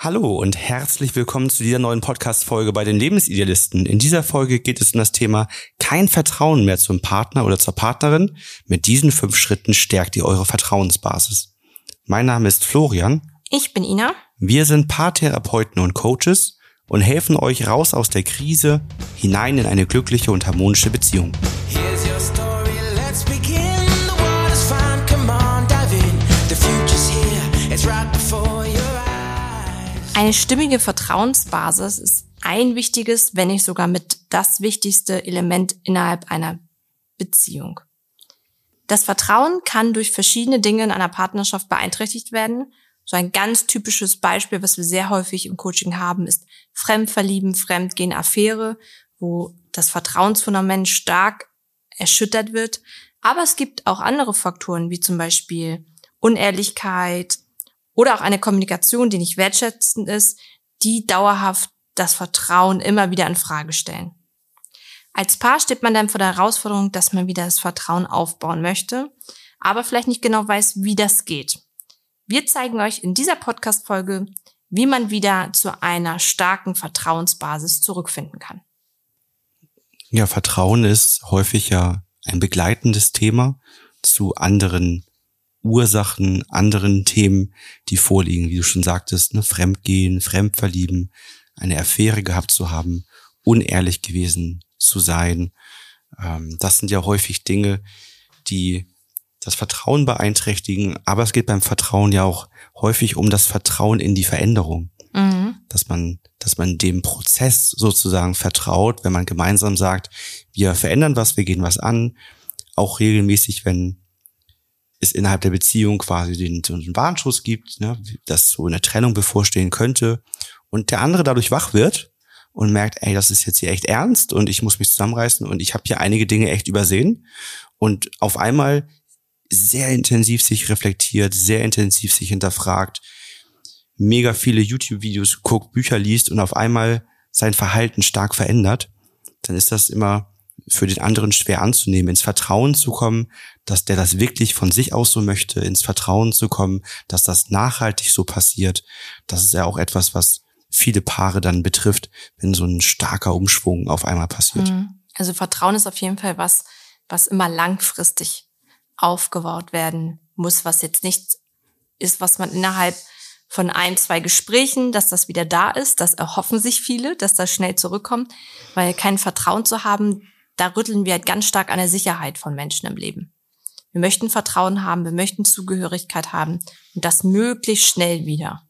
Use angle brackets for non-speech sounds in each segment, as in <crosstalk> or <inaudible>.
Hallo und herzlich willkommen zu dieser neuen Podcast-Folge bei den Lebensidealisten. In dieser Folge geht es um das Thema kein Vertrauen mehr zum Partner oder zur Partnerin. Mit diesen fünf Schritten stärkt ihr eure Vertrauensbasis. Mein Name ist Florian. Ich bin Ina. Wir sind Paartherapeuten und Coaches und helfen euch raus aus der Krise hinein in eine glückliche und harmonische Beziehung. Eine stimmige Vertrauensbasis ist ein wichtiges, wenn nicht sogar mit das wichtigste Element innerhalb einer Beziehung. Das Vertrauen kann durch verschiedene Dinge in einer Partnerschaft beeinträchtigt werden. So ein ganz typisches Beispiel, was wir sehr häufig im Coaching haben, ist Fremdverlieben, Fremdgehen, Affäre, wo das Vertrauensfundament stark erschüttert wird. Aber es gibt auch andere Faktoren, wie zum Beispiel Unehrlichkeit, oder auch eine Kommunikation, die nicht wertschätzend ist, die dauerhaft das Vertrauen immer wieder in Frage stellen. Als Paar steht man dann vor der Herausforderung, dass man wieder das Vertrauen aufbauen möchte, aber vielleicht nicht genau weiß, wie das geht. Wir zeigen euch in dieser Podcast-Folge, wie man wieder zu einer starken Vertrauensbasis zurückfinden kann. Ja, Vertrauen ist häufig ja ein begleitendes Thema zu anderen Ursachen, anderen Themen, die vorliegen, wie du schon sagtest, ne, Fremdgehen, Fremdverlieben, eine Affäre gehabt zu haben, unehrlich gewesen zu sein. Ähm, das sind ja häufig Dinge, die das Vertrauen beeinträchtigen, aber es geht beim Vertrauen ja auch häufig um das Vertrauen in die Veränderung. Mhm. Dass man, dass man dem Prozess sozusagen vertraut, wenn man gemeinsam sagt, wir verändern was, wir gehen was an, auch regelmäßig, wenn es innerhalb der Beziehung quasi den, einen Warnschuss gibt, ne, dass so eine Trennung bevorstehen könnte und der andere dadurch wach wird und merkt, ey, das ist jetzt hier echt ernst und ich muss mich zusammenreißen und ich habe hier einige Dinge echt übersehen und auf einmal sehr intensiv sich reflektiert, sehr intensiv sich hinterfragt, mega viele YouTube-Videos guckt, Bücher liest und auf einmal sein Verhalten stark verändert, dann ist das immer für den anderen schwer anzunehmen, ins Vertrauen zu kommen, dass der das wirklich von sich aus so möchte, ins Vertrauen zu kommen, dass das nachhaltig so passiert. Das ist ja auch etwas, was viele Paare dann betrifft, wenn so ein starker Umschwung auf einmal passiert. Mhm. Also Vertrauen ist auf jeden Fall was, was immer langfristig aufgebaut werden muss, was jetzt nicht ist, was man innerhalb von ein, zwei Gesprächen, dass das wieder da ist. Das erhoffen sich viele, dass das schnell zurückkommt, weil kein Vertrauen zu haben, da rütteln wir halt ganz stark an der Sicherheit von Menschen im Leben. Wir möchten Vertrauen haben, wir möchten Zugehörigkeit haben und das möglichst schnell wieder.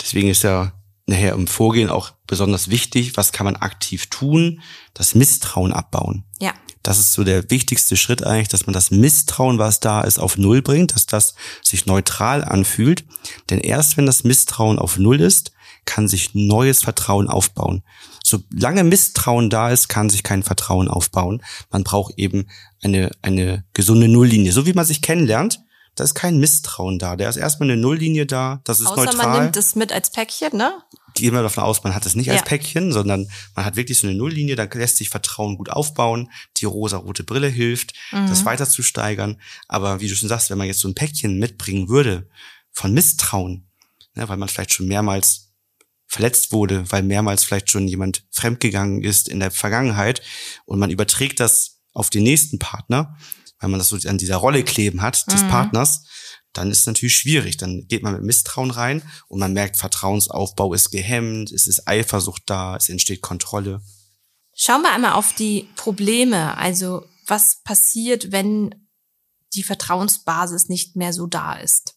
Deswegen ist ja nachher im Vorgehen auch besonders wichtig, was kann man aktiv tun, das Misstrauen abbauen. Ja. Das ist so der wichtigste Schritt eigentlich, dass man das Misstrauen, was da ist, auf Null bringt, dass das sich neutral anfühlt. Denn erst wenn das Misstrauen auf Null ist, kann sich neues Vertrauen aufbauen. Solange Misstrauen da ist, kann sich kein Vertrauen aufbauen. Man braucht eben eine, eine gesunde Nulllinie. So wie man sich kennenlernt, da ist kein Misstrauen da. Da ist erstmal eine Nulllinie da, das ist Außer neutral. man nimmt das mit als Päckchen, ne? Gehen wir davon aus, man hat es nicht ja. als Päckchen, sondern man hat wirklich so eine Nulllinie, dann lässt sich Vertrauen gut aufbauen. Die rosa-rote Brille hilft, mhm. das weiter zu steigern. Aber wie du schon sagst, wenn man jetzt so ein Päckchen mitbringen würde von Misstrauen, ne, weil man vielleicht schon mehrmals verletzt wurde, weil mehrmals vielleicht schon jemand fremdgegangen ist in der Vergangenheit und man überträgt das auf den nächsten Partner, weil man das so an dieser Rolle kleben hat des mhm. Partners, dann ist es natürlich schwierig. Dann geht man mit Misstrauen rein und man merkt, Vertrauensaufbau ist gehemmt, es ist Eifersucht da, es entsteht Kontrolle. Schauen wir einmal auf die Probleme. Also was passiert, wenn die Vertrauensbasis nicht mehr so da ist?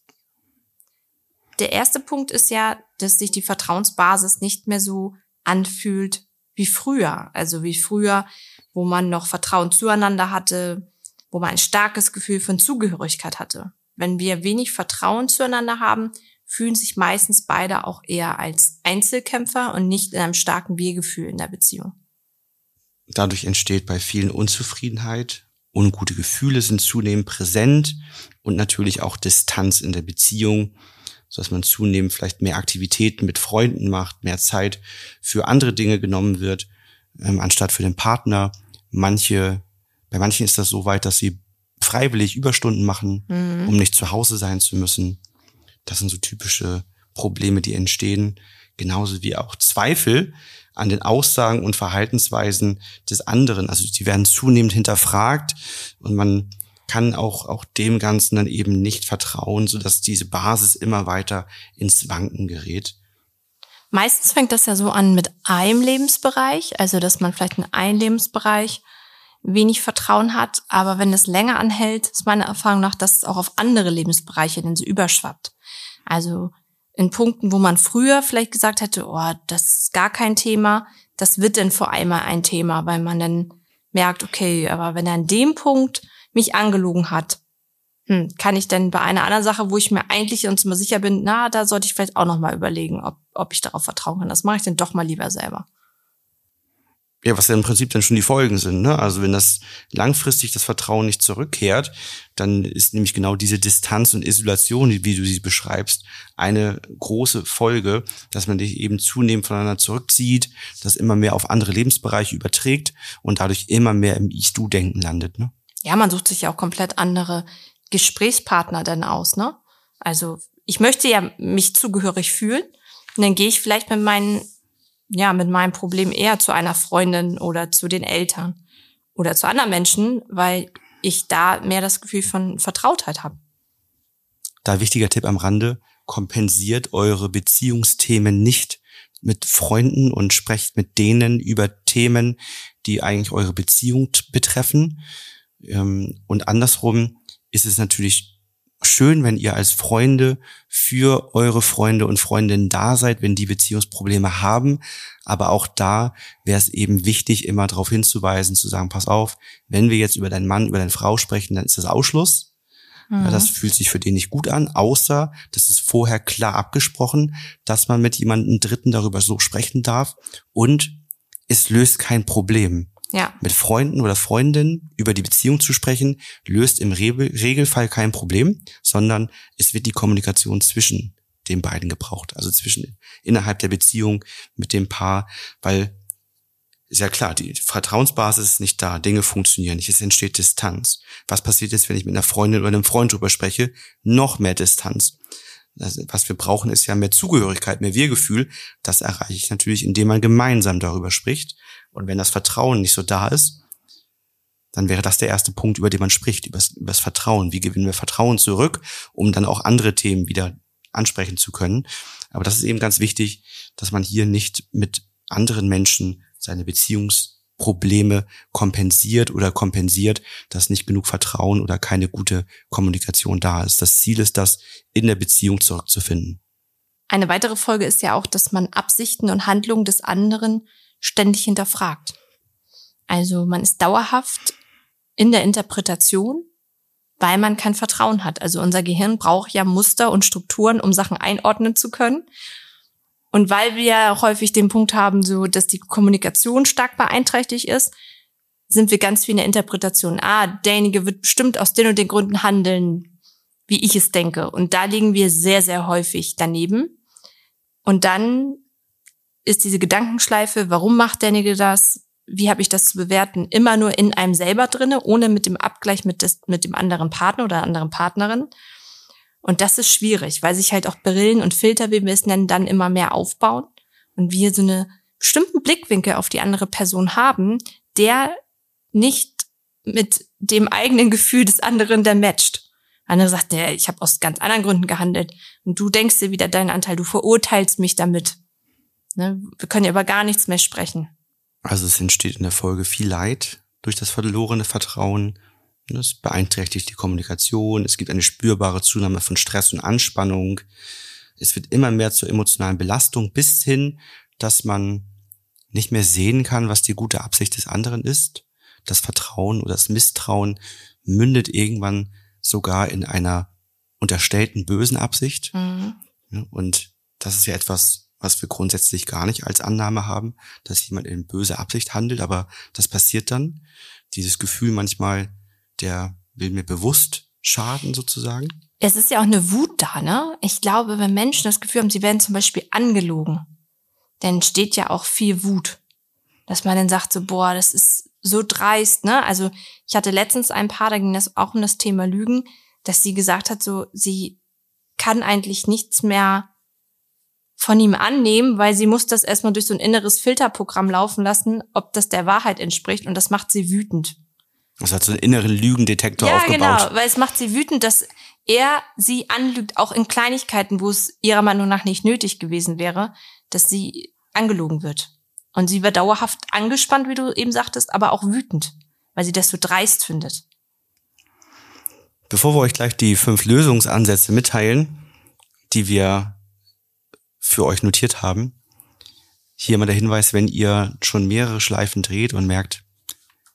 Der erste Punkt ist ja, dass sich die Vertrauensbasis nicht mehr so anfühlt wie früher. Also wie früher, wo man noch Vertrauen zueinander hatte, wo man ein starkes Gefühl von Zugehörigkeit hatte. Wenn wir wenig Vertrauen zueinander haben, fühlen sich meistens beide auch eher als Einzelkämpfer und nicht in einem starken Wir-Gefühl in der Beziehung. Dadurch entsteht bei vielen Unzufriedenheit, ungute Gefühle sind zunehmend präsent und natürlich auch Distanz in der Beziehung so dass man zunehmend vielleicht mehr Aktivitäten mit Freunden macht, mehr Zeit für andere Dinge genommen wird, ähm, anstatt für den Partner. Manche, bei manchen ist das so weit, dass sie freiwillig Überstunden machen, mhm. um nicht zu Hause sein zu müssen. Das sind so typische Probleme, die entstehen, genauso wie auch Zweifel an den Aussagen und Verhaltensweisen des anderen. Also die werden zunehmend hinterfragt und man kann auch, auch dem Ganzen dann eben nicht vertrauen, sodass diese Basis immer weiter ins Wanken gerät. Meistens fängt das ja so an mit einem Lebensbereich, also dass man vielleicht in einem Lebensbereich wenig Vertrauen hat, aber wenn es länger anhält, ist meine Erfahrung nach, dass es auch auf andere Lebensbereiche dann so überschwappt. Also in Punkten, wo man früher vielleicht gesagt hätte, oh, das ist gar kein Thema, das wird dann vor einmal ein Thema, weil man dann merkt, okay, aber wenn er an dem Punkt mich angelogen hat, hm, kann ich denn bei einer anderen Sache, wo ich mir eigentlich uns mal sicher bin, na, da sollte ich vielleicht auch noch mal überlegen, ob, ob ich darauf vertrauen kann. Das mache ich dann doch mal lieber selber ja, was ja im Prinzip dann schon die Folgen sind. Ne? Also wenn das langfristig das Vertrauen nicht zurückkehrt, dann ist nämlich genau diese Distanz und Isolation, wie du sie beschreibst, eine große Folge, dass man dich eben zunehmend voneinander zurückzieht, das immer mehr auf andere Lebensbereiche überträgt und dadurch immer mehr im Ich-Du-Denken landet. Ne? Ja, man sucht sich ja auch komplett andere Gesprächspartner dann aus. Ne? Also ich möchte ja mich zugehörig fühlen und dann gehe ich vielleicht mit meinen ja, mit meinem Problem eher zu einer Freundin oder zu den Eltern oder zu anderen Menschen, weil ich da mehr das Gefühl von Vertrautheit habe. Da wichtiger Tipp am Rande, kompensiert eure Beziehungsthemen nicht mit Freunden und sprecht mit denen über Themen, die eigentlich eure Beziehung betreffen. Ähm, und andersrum ist es natürlich schön, wenn ihr als Freunde für eure Freunde und Freundinnen da seid, wenn die Beziehungsprobleme haben. Aber auch da wäre es eben wichtig, immer darauf hinzuweisen, zu sagen, pass auf, wenn wir jetzt über deinen Mann, über deine Frau sprechen, dann ist das Ausschluss. Mhm. Ja, das fühlt sich für den nicht gut an, außer das ist vorher klar abgesprochen, dass man mit jemandem Dritten darüber so sprechen darf und es löst kein Problem. Ja. Mit Freunden oder Freundinnen über die Beziehung zu sprechen, löst im Re Regelfall kein Problem, sondern es wird die Kommunikation zwischen den beiden gebraucht. Also zwischen innerhalb der Beziehung mit dem Paar, weil ist ja klar, die Vertrauensbasis ist nicht da, Dinge funktionieren nicht, es entsteht Distanz. Was passiert jetzt, wenn ich mit einer Freundin oder einem Freund drüber spreche? Noch mehr Distanz. Also, was wir brauchen, ist ja mehr Zugehörigkeit, mehr Wir-Gefühl. Das erreiche ich natürlich, indem man gemeinsam darüber spricht. Und wenn das Vertrauen nicht so da ist, dann wäre das der erste Punkt, über den man spricht, über das, Vertrauen. Wie gewinnen wir Vertrauen zurück, um dann auch andere Themen wieder ansprechen zu können. Aber das ist eben ganz wichtig, dass man hier nicht mit anderen Menschen seine Beziehungsprobleme kompensiert oder kompensiert, dass nicht genug Vertrauen oder keine gute Kommunikation da ist. Das Ziel ist das, in der Beziehung zurückzufinden. Eine weitere Folge ist ja auch, dass man Absichten und Handlungen des anderen ständig hinterfragt. Also man ist dauerhaft in der Interpretation, weil man kein Vertrauen hat. Also unser Gehirn braucht ja Muster und Strukturen, um Sachen einordnen zu können. Und weil wir häufig den Punkt haben, so dass die Kommunikation stark beeinträchtigt ist, sind wir ganz viel in der Interpretation. Ah, derjenige wird bestimmt aus den und den Gründen handeln, wie ich es denke. Und da liegen wir sehr, sehr häufig daneben. Und dann ist diese Gedankenschleife, warum macht derjenige das? Wie habe ich das zu bewerten? Immer nur in einem selber drinne, ohne mit dem Abgleich mit, des, mit dem anderen Partner oder anderen Partnerin. Und das ist schwierig, weil sich halt auch Brillen und Filter, wie wir es nennen, dann immer mehr aufbauen und wir so eine bestimmten Blickwinkel auf die andere Person haben, der nicht mit dem eigenen Gefühl des anderen der matcht. Andere sagt, der, ich habe aus ganz anderen Gründen gehandelt. Und du denkst dir wieder deinen Anteil, du verurteilst mich damit. Ne? Wir können ja über gar nichts mehr sprechen. Also es entsteht in der Folge viel Leid durch das verlorene Vertrauen. Es beeinträchtigt die Kommunikation. Es gibt eine spürbare Zunahme von Stress und Anspannung. Es wird immer mehr zur emotionalen Belastung bis hin, dass man nicht mehr sehen kann, was die gute Absicht des anderen ist. Das Vertrauen oder das Misstrauen mündet irgendwann sogar in einer unterstellten bösen Absicht. Mhm. Und das ist ja etwas, was wir grundsätzlich gar nicht als Annahme haben, dass jemand in böse Absicht handelt, aber das passiert dann. Dieses Gefühl manchmal, der will mir bewusst schaden sozusagen. Es ist ja auch eine Wut da, ne? Ich glaube, wenn Menschen das Gefühl haben, sie werden zum Beispiel angelogen, dann steht ja auch viel Wut. Dass man dann sagt so, boah, das ist so dreist, ne? Also ich hatte letztens ein Paar, da ging das auch um das Thema Lügen, dass sie gesagt hat, so, sie kann eigentlich nichts mehr von ihm annehmen, weil sie muss das erstmal durch so ein inneres Filterprogramm laufen lassen, ob das der Wahrheit entspricht und das macht sie wütend. Das hat so einen inneren Lügendetektor ja, aufgebaut. Ja, genau, weil es macht sie wütend, dass er sie anlügt, auch in Kleinigkeiten, wo es ihrer Meinung nach nicht nötig gewesen wäre, dass sie angelogen wird. Und sie wird dauerhaft angespannt, wie du eben sagtest, aber auch wütend, weil sie das so dreist findet. Bevor wir euch gleich die fünf Lösungsansätze mitteilen, die wir für euch notiert haben, hier mal der Hinweis, wenn ihr schon mehrere Schleifen dreht und merkt,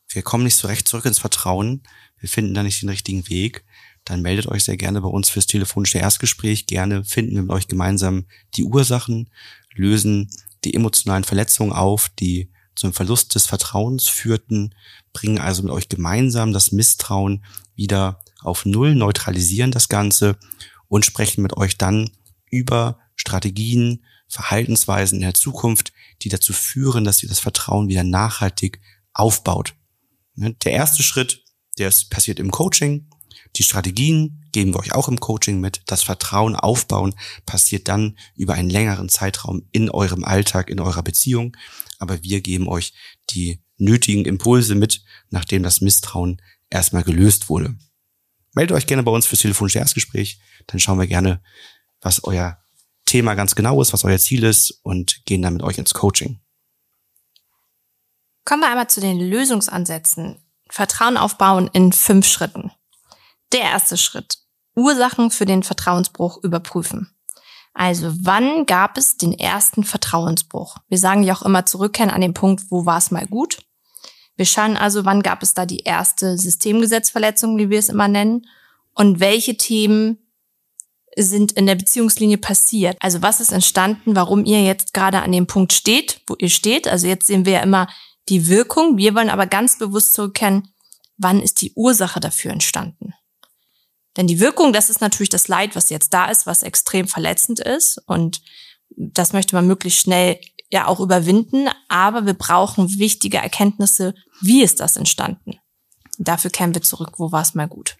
wir kommen nicht so recht zurück ins Vertrauen, wir finden da nicht den richtigen Weg, dann meldet euch sehr gerne bei uns fürs telefonische Erstgespräch. Gerne finden wir mit euch gemeinsam die Ursachen, lösen die emotionalen Verletzungen auf, die zum Verlust des Vertrauens führten, bringen also mit euch gemeinsam das Misstrauen wieder auf Null, neutralisieren das Ganze und sprechen mit euch dann über Strategien, Verhaltensweisen in der Zukunft, die dazu führen, dass ihr das Vertrauen wieder nachhaltig aufbaut. Ne, der erste Schritt, der ist passiert im Coaching. Die Strategien geben wir euch auch im Coaching mit. Das Vertrauen aufbauen passiert dann über einen längeren Zeitraum in eurem Alltag, in eurer Beziehung. Aber wir geben euch die nötigen Impulse mit, nachdem das Misstrauen erstmal gelöst wurde. Meldet euch gerne bei uns fürs telefonische Erstgespräch. Dann schauen wir gerne, was euer Thema ganz genau ist, was euer Ziel ist und gehen dann mit euch ins Coaching. Kommen wir einmal zu den Lösungsansätzen. Vertrauen aufbauen in fünf Schritten. Der erste Schritt. Ursachen für den Vertrauensbruch überprüfen. Also wann gab es den ersten Vertrauensbruch? Wir sagen ja auch immer zurückkehren an den Punkt, wo war es mal gut. Wir schauen also, wann gab es da die erste Systemgesetzverletzung, wie wir es immer nennen, und welche Themen sind in der Beziehungslinie passiert. Also was ist entstanden, warum ihr jetzt gerade an dem Punkt steht, wo ihr steht. Also jetzt sehen wir ja immer die Wirkung. Wir wollen aber ganz bewusst zurückkennen, wann ist die Ursache dafür entstanden. Denn die Wirkung, das ist natürlich das Leid, was jetzt da ist, was extrem verletzend ist. Und das möchte man möglichst schnell ja auch überwinden. Aber wir brauchen wichtige Erkenntnisse, wie ist das entstanden. dafür kehren wir zurück, wo war es mal gut.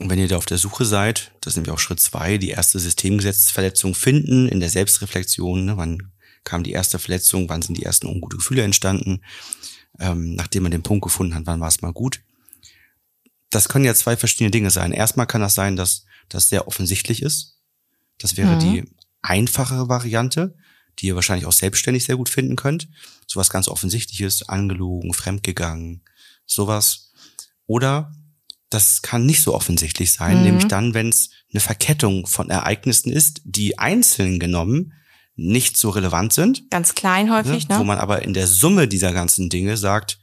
Und wenn ihr da auf der Suche seid, das sind wir auch Schritt zwei, die erste Systemgesetzverletzung finden in der Selbstreflexion. Ne? Wann kam die erste Verletzung? Wann sind die ersten ungute Gefühle entstanden? Ähm, nachdem man den Punkt gefunden hat, wann war es mal gut? Das können ja zwei verschiedene Dinge sein. Erstmal kann das sein, dass das sehr offensichtlich ist. Das wäre mhm. die einfachere Variante, die ihr wahrscheinlich auch selbstständig sehr gut finden könnt. Sowas ganz offensichtliches, angelogen, fremdgegangen, sowas. Oder das kann nicht so offensichtlich sein, mhm. nämlich dann, wenn es eine Verkettung von Ereignissen ist, die einzeln genommen nicht so relevant sind. Ganz klein häufig, ne? Wo man aber in der Summe dieser ganzen Dinge sagt,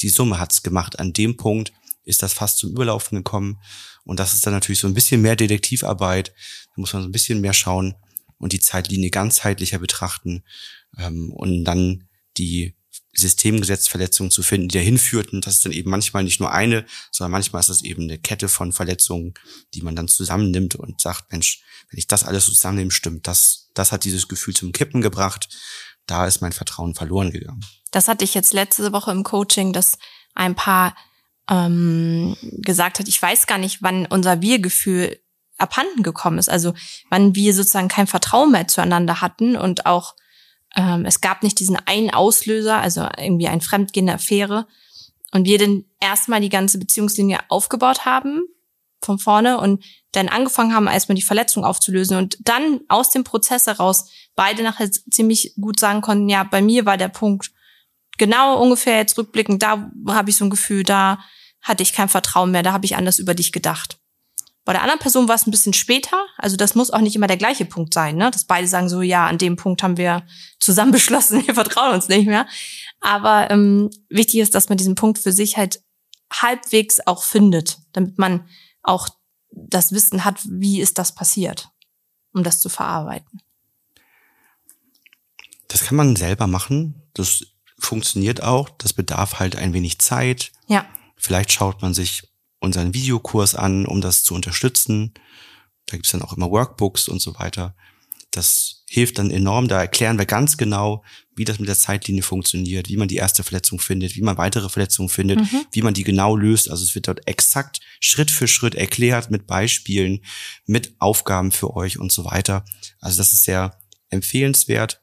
die Summe hat's gemacht. An dem Punkt ist das fast zum Überlaufen gekommen. Und das ist dann natürlich so ein bisschen mehr Detektivarbeit. Da muss man so ein bisschen mehr schauen und die Zeitlinie ganzheitlicher betrachten ähm, und dann die Systemgesetzverletzungen zu finden, die dahin führten. Das ist dann eben manchmal nicht nur eine, sondern manchmal ist das eben eine Kette von Verletzungen, die man dann zusammennimmt und sagt, Mensch, wenn ich das alles zusammennehme, stimmt, das, das hat dieses Gefühl zum Kippen gebracht. Da ist mein Vertrauen verloren gegangen. Das hatte ich jetzt letzte Woche im Coaching, dass ein Paar ähm, gesagt hat, ich weiß gar nicht, wann unser Wir-Gefühl abhanden gekommen ist. Also wann wir sozusagen kein Vertrauen mehr zueinander hatten und auch ähm, es gab nicht diesen einen Auslöser, also irgendwie ein fremdgehende Affäre. Und wir dann erstmal die ganze Beziehungslinie aufgebaut haben von vorne und dann angefangen haben, erstmal die Verletzung aufzulösen und dann aus dem Prozess heraus beide nachher ziemlich gut sagen konnten, ja, bei mir war der Punkt genau ungefähr jetzt rückblickend, da habe ich so ein Gefühl, da hatte ich kein Vertrauen mehr, da habe ich anders über dich gedacht. Bei der anderen Person war es ein bisschen später. Also das muss auch nicht immer der gleiche Punkt sein, ne? Dass beide sagen so, ja, an dem Punkt haben wir zusammen <laughs> beschlossen, wir vertrauen uns nicht mehr. Aber ähm, wichtig ist, dass man diesen Punkt für sich halt halbwegs auch findet, damit man auch das Wissen hat, wie ist das passiert, um das zu verarbeiten. Das kann man selber machen. Das funktioniert auch. Das bedarf halt ein wenig Zeit. Ja. Vielleicht schaut man sich unseren Videokurs an, um das zu unterstützen. Da gibt's dann auch immer Workbooks und so weiter. Das hilft dann enorm. Da erklären wir ganz genau, wie das mit der Zeitlinie funktioniert, wie man die erste Verletzung findet, wie man weitere Verletzungen findet, mhm. wie man die genau löst. Also es wird dort exakt Schritt für Schritt erklärt mit Beispielen, mit Aufgaben für euch und so weiter. Also das ist sehr empfehlenswert.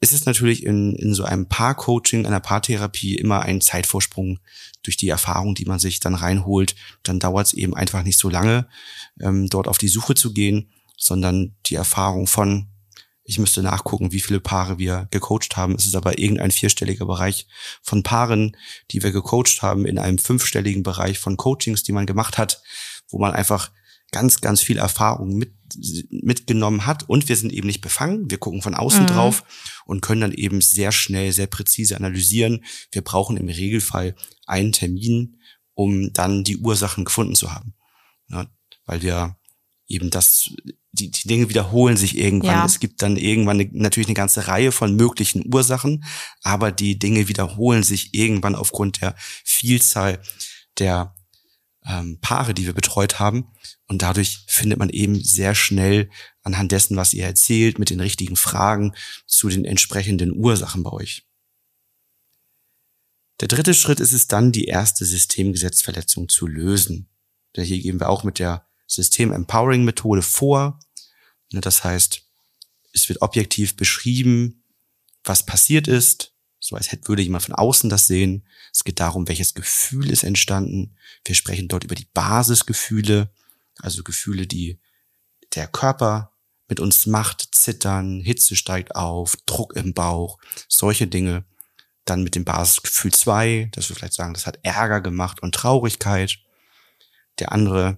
Es ist natürlich in, in so einem Paar-Coaching, einer Paartherapie immer ein Zeitvorsprung durch die Erfahrung, die man sich dann reinholt. Dann dauert es eben einfach nicht so lange, ähm, dort auf die Suche zu gehen, sondern die Erfahrung von, ich müsste nachgucken, wie viele Paare wir gecoacht haben. Es ist aber irgendein vierstelliger Bereich von Paaren, die wir gecoacht haben, in einem fünfstelligen Bereich von Coachings, die man gemacht hat, wo man einfach ganz, ganz viel Erfahrung mit, mitgenommen hat und wir sind eben nicht befangen. Wir gucken von außen mhm. drauf und können dann eben sehr schnell, sehr präzise analysieren. Wir brauchen im Regelfall einen Termin, um dann die Ursachen gefunden zu haben. Ja, weil wir eben das, die, die Dinge wiederholen sich irgendwann. Ja. Es gibt dann irgendwann eine, natürlich eine ganze Reihe von möglichen Ursachen, aber die Dinge wiederholen sich irgendwann aufgrund der Vielzahl der ähm, Paare, die wir betreut haben. Und dadurch findet man eben sehr schnell anhand dessen, was ihr erzählt, mit den richtigen Fragen zu den entsprechenden Ursachen bei euch. Der dritte Schritt ist es dann, die erste Systemgesetzverletzung zu lösen. Denn hier gehen wir auch mit der System Empowering Methode vor. Das heißt, es wird objektiv beschrieben, was passiert ist, so als hätte, würde jemand von außen das sehen. Es geht darum, welches Gefühl ist entstanden. Wir sprechen dort über die Basisgefühle, also Gefühle, die der Körper mit uns macht, Zittern, Hitze steigt auf, Druck im Bauch, solche Dinge. Dann mit dem Basisgefühl zwei, dass wir vielleicht sagen, das hat Ärger gemacht und Traurigkeit. Der andere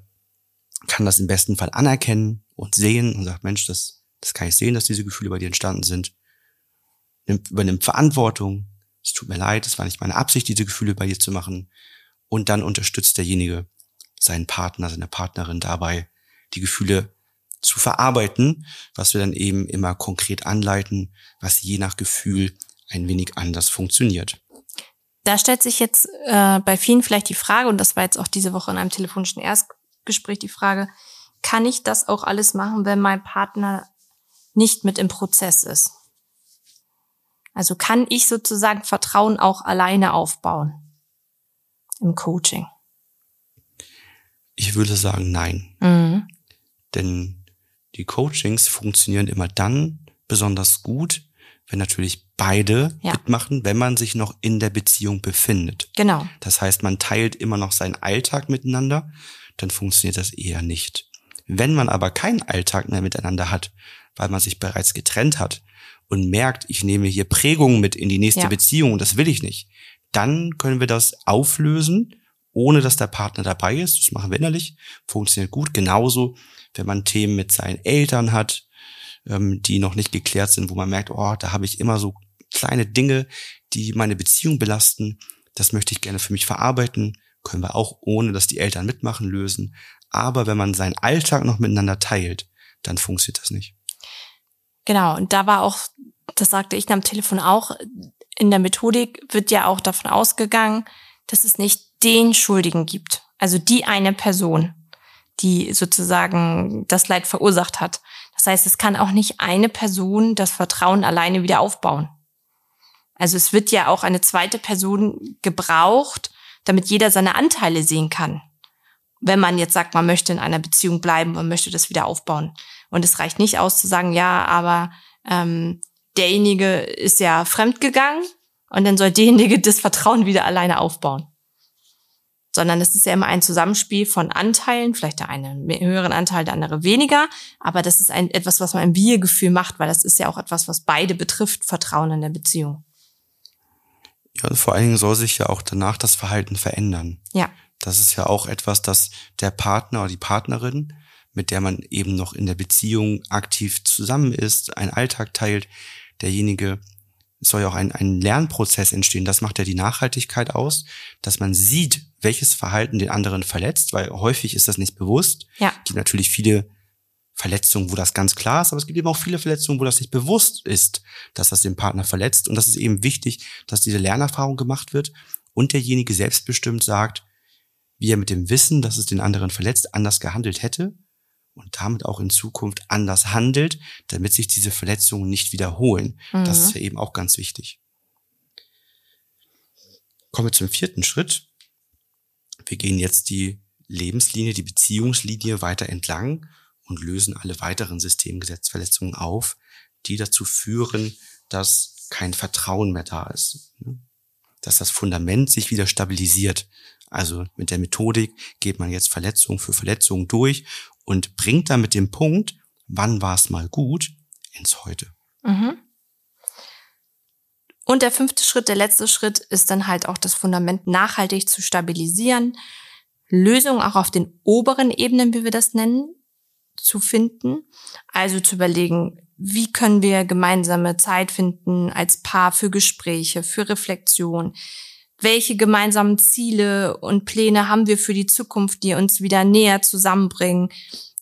kann das im besten Fall anerkennen und sehen und sagt, Mensch, das, das kann ich sehen, dass diese Gefühle bei dir entstanden sind nimmt, übernimmt Verantwortung. Es tut mir leid, es war nicht meine Absicht, diese Gefühle bei dir zu machen. Und dann unterstützt derjenige seinen Partner, seine Partnerin dabei, die Gefühle zu verarbeiten, was wir dann eben immer konkret anleiten, was je nach Gefühl ein wenig anders funktioniert. Da stellt sich jetzt äh, bei vielen vielleicht die Frage, und das war jetzt auch diese Woche in einem telefonischen Erstgespräch die Frage, kann ich das auch alles machen, wenn mein Partner nicht mit im Prozess ist? Also kann ich sozusagen Vertrauen auch alleine aufbauen im Coaching? Ich würde sagen, nein. Mhm. Denn die Coachings funktionieren immer dann besonders gut, wenn natürlich beide ja. mitmachen, wenn man sich noch in der Beziehung befindet. Genau. Das heißt, man teilt immer noch seinen Alltag miteinander, dann funktioniert das eher nicht. Wenn man aber keinen Alltag mehr miteinander hat, weil man sich bereits getrennt hat, und merkt, ich nehme hier Prägungen mit in die nächste ja. Beziehung und das will ich nicht, dann können wir das auflösen, ohne dass der Partner dabei ist. Das machen wir innerlich, funktioniert gut. Genauso, wenn man Themen mit seinen Eltern hat, ähm, die noch nicht geklärt sind, wo man merkt, oh, da habe ich immer so kleine Dinge, die meine Beziehung belasten. Das möchte ich gerne für mich verarbeiten. Können wir auch, ohne dass die Eltern mitmachen, lösen. Aber wenn man seinen Alltag noch miteinander teilt, dann funktioniert das nicht. Genau, und da war auch, das sagte ich am Telefon auch, in der Methodik wird ja auch davon ausgegangen, dass es nicht den Schuldigen gibt. Also die eine Person, die sozusagen das Leid verursacht hat. Das heißt, es kann auch nicht eine Person das Vertrauen alleine wieder aufbauen. Also es wird ja auch eine zweite Person gebraucht, damit jeder seine Anteile sehen kann. Wenn man jetzt sagt, man möchte in einer Beziehung bleiben und möchte das wieder aufbauen. Und es reicht nicht aus zu sagen, ja, aber ähm, derjenige ist ja fremdgegangen und dann soll derjenige das Vertrauen wieder alleine aufbauen. Sondern es ist ja immer ein Zusammenspiel von Anteilen, vielleicht der eine einen höheren Anteil, der andere weniger. Aber das ist ein, etwas, was man im Wir-Gefühl macht, weil das ist ja auch etwas, was beide betrifft, Vertrauen in der Beziehung. Ja, und vor allen Dingen soll sich ja auch danach das Verhalten verändern. Ja. Das ist ja auch etwas, das der Partner oder die Partnerin mit der man eben noch in der Beziehung aktiv zusammen ist, einen Alltag teilt, derjenige soll ja auch ein, ein Lernprozess entstehen. Das macht ja die Nachhaltigkeit aus, dass man sieht, welches Verhalten den anderen verletzt, weil häufig ist das nicht bewusst. Ja. Es gibt natürlich viele Verletzungen, wo das ganz klar ist, aber es gibt eben auch viele Verletzungen, wo das nicht bewusst ist, dass das den Partner verletzt. Und das ist eben wichtig, dass diese Lernerfahrung gemacht wird und derjenige selbstbestimmt sagt, wie er mit dem Wissen, dass es den anderen verletzt, anders gehandelt hätte und damit auch in Zukunft anders handelt, damit sich diese Verletzungen nicht wiederholen. Mhm. Das ist ja eben auch ganz wichtig. Kommen wir zum vierten Schritt. Wir gehen jetzt die Lebenslinie, die Beziehungslinie weiter entlang und lösen alle weiteren Systemgesetzverletzungen auf, die dazu führen, dass kein Vertrauen mehr da ist. Ne? Dass das Fundament sich wieder stabilisiert. Also mit der Methodik geht man jetzt Verletzung für Verletzung durch und bringt damit den Punkt, wann war es mal gut, ins Heute. Mhm. Und der fünfte Schritt, der letzte Schritt, ist dann halt auch das Fundament nachhaltig zu stabilisieren, Lösungen auch auf den oberen Ebenen, wie wir das nennen, zu finden. Also zu überlegen, wie können wir gemeinsame Zeit finden als Paar für Gespräche, für Reflexion? Welche gemeinsamen Ziele und Pläne haben wir für die Zukunft, die uns wieder näher zusammenbringen,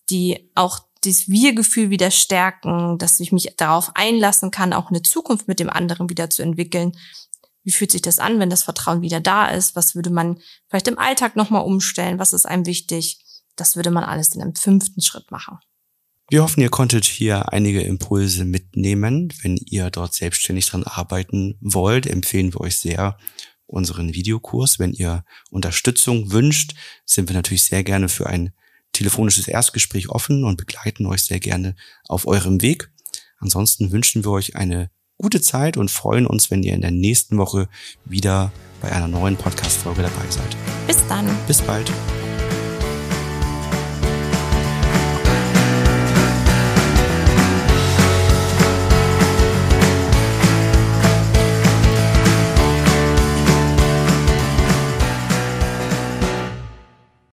die auch das Wir-Gefühl wieder stärken, dass ich mich darauf einlassen kann, auch eine Zukunft mit dem anderen wieder zu entwickeln. Wie fühlt sich das an, wenn das Vertrauen wieder da ist? Was würde man vielleicht im Alltag nochmal umstellen? Was ist einem wichtig? Das würde man alles in einem fünften Schritt machen. Wir hoffen, ihr konntet hier einige Impulse mitnehmen. Wenn ihr dort selbstständig dran arbeiten wollt, empfehlen wir euch sehr unseren Videokurs. Wenn ihr Unterstützung wünscht, sind wir natürlich sehr gerne für ein telefonisches Erstgespräch offen und begleiten euch sehr gerne auf eurem Weg. Ansonsten wünschen wir euch eine gute Zeit und freuen uns, wenn ihr in der nächsten Woche wieder bei einer neuen Podcast-Folge dabei seid. Bis dann. Bis bald.